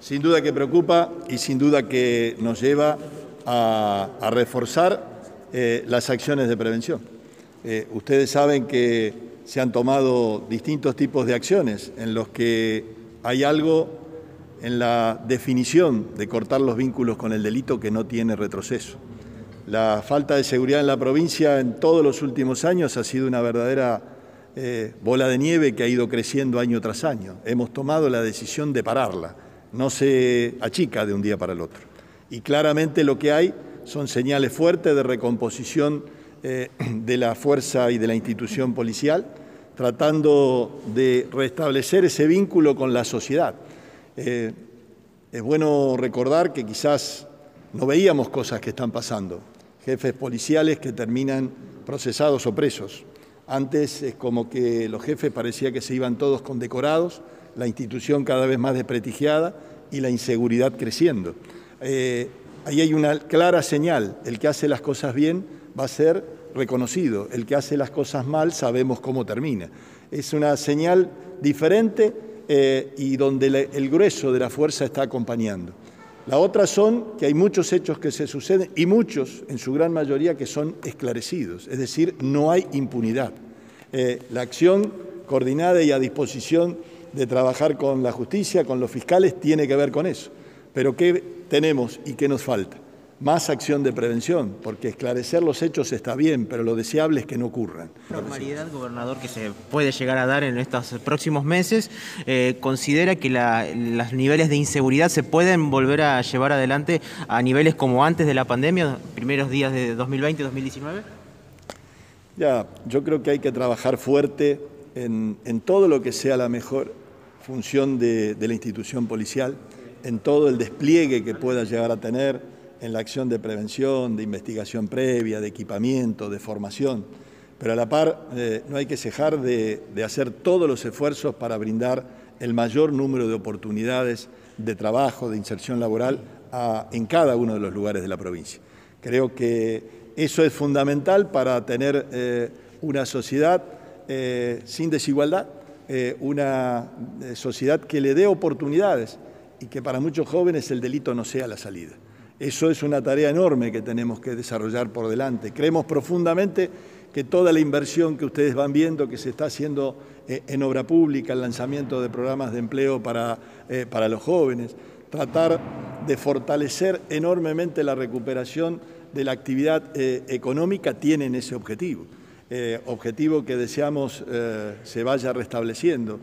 sin duda que preocupa y sin duda que nos lleva a, reforzar eh, las acciones de prevención. Eh, ustedes saben que se han tomado distintos tipos de acciones en los que hay algo en la definición de cortar los vínculos con el delito que no tiene retroceso. La falta de seguridad en la provincia en todos los últimos años ha sido una verdadera eh, bola de nieve que ha ido creciendo año tras año. Hemos tomado la decisión de pararla, no se achica de un día para el otro. Y claramente lo que hay son señales fuertes de recomposición eh, de la fuerza y de la institución policial, tratando de restablecer ese vínculo con la sociedad. Eh, es bueno recordar que quizás no veíamos cosas que están pasando, jefes policiales que terminan procesados o presos. Antes es como que los jefes parecía que se iban todos condecorados, la institución cada vez más desprestigiada y la inseguridad creciendo. Eh, ahí hay una clara señal, el que hace las cosas bien va a ser reconocido, el que hace las cosas mal sabemos cómo termina. Es una señal diferente eh, y donde el grueso de la fuerza está acompañando. La otra son que hay muchos hechos que se suceden y muchos, en su gran mayoría, que son esclarecidos, es decir, no hay impunidad. Eh, la acción coordinada y a disposición de trabajar con la justicia, con los fiscales, tiene que ver con eso. Pero ¿qué tenemos y qué nos falta? Más acción de prevención, porque esclarecer los hechos está bien, pero lo deseable es que no ocurran. Normalidad, gobernador, que se puede llegar a dar en estos próximos meses, eh, ¿considera que los niveles de inseguridad se pueden volver a llevar adelante a niveles como antes de la pandemia, primeros días de 2020 y 2019? Ya, yo creo que hay que trabajar fuerte en, todo lo que sea la mejor función de la institución policial, en todo el despliegue que pueda llegar a tener en la acción de prevención, de investigación previa, de equipamiento, de formación, pero a la par eh, no hay que cejar de, hacer todos los esfuerzos para brindar el mayor número de oportunidades de trabajo, de inserción laboral en cada uno de los lugares de la provincia. Creo que eso es fundamental para tener eh, una sociedad eh, sin desigualdad, una sociedad que le dé oportunidades y que para muchos jóvenes el delito no sea la salida. Eso es una tarea enorme que tenemos que desarrollar por delante. Creemos profundamente que toda la inversión que ustedes van viendo que se está haciendo eh, en obra pública, el lanzamiento de programas de empleo para, eh, para los jóvenes, tratar de fortalecer enormemente la recuperación de la actividad eh, económica, tienen ese objetivo. objetivo que deseamos se vaya restableciendo.